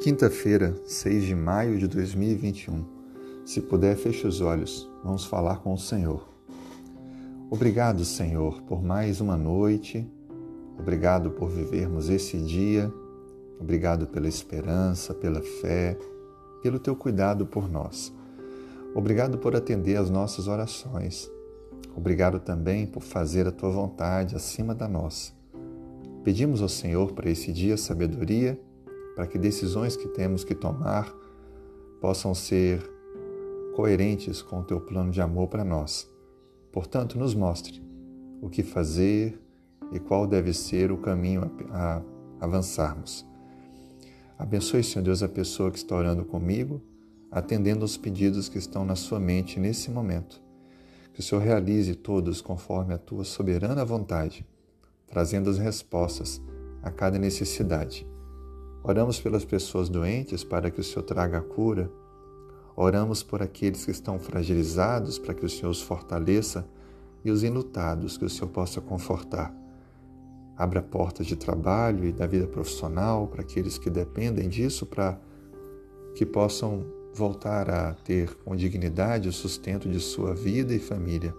Quinta-feira, 6 de maio de 2021. Se puder, feche os olhos. Vamos falar com o Senhor. Obrigado, Senhor, por mais uma noite. Obrigado por vivermos esse dia. Obrigado pela esperança, pela fé, pelo teu cuidado por nós. Obrigado por atender às nossas orações. Obrigado também por fazer a tua vontade acima da nossa. Pedimos ao Senhor para esse dia sabedoria para que decisões que temos que tomar possam ser coerentes com o teu plano de amor para nós. Portanto, nos mostre o que fazer e qual deve ser o caminho a, avançarmos. Abençoe, Senhor Deus, a pessoa que está orando comigo, atendendo aos pedidos que estão na sua mente nesse momento. Que o Senhor realize todos conforme a tua soberana vontade, trazendo as respostas a cada necessidade Oramos pelas pessoas doentes para que o Senhor traga a cura. Oramos por aqueles que estão fragilizados para que o Senhor os fortaleça e os enlutados que o Senhor possa confortar. Abra portas de trabalho e da vida profissional para aqueles que dependem disso para que possam voltar a ter com dignidade o sustento de sua vida e família.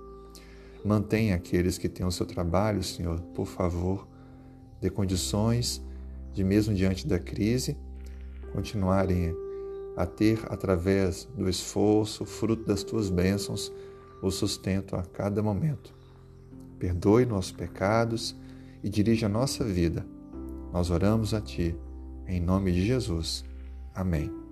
Mantenha aqueles que têm o seu trabalho, Senhor, por favor, dê condições de mesmo diante da crise, continuarem a ter, através do esforço, fruto das tuas bênçãos, o sustento a cada momento. Perdoe nossos pecados e dirija a nossa vida. Nós oramos a Ti, em nome de Jesus. Amém.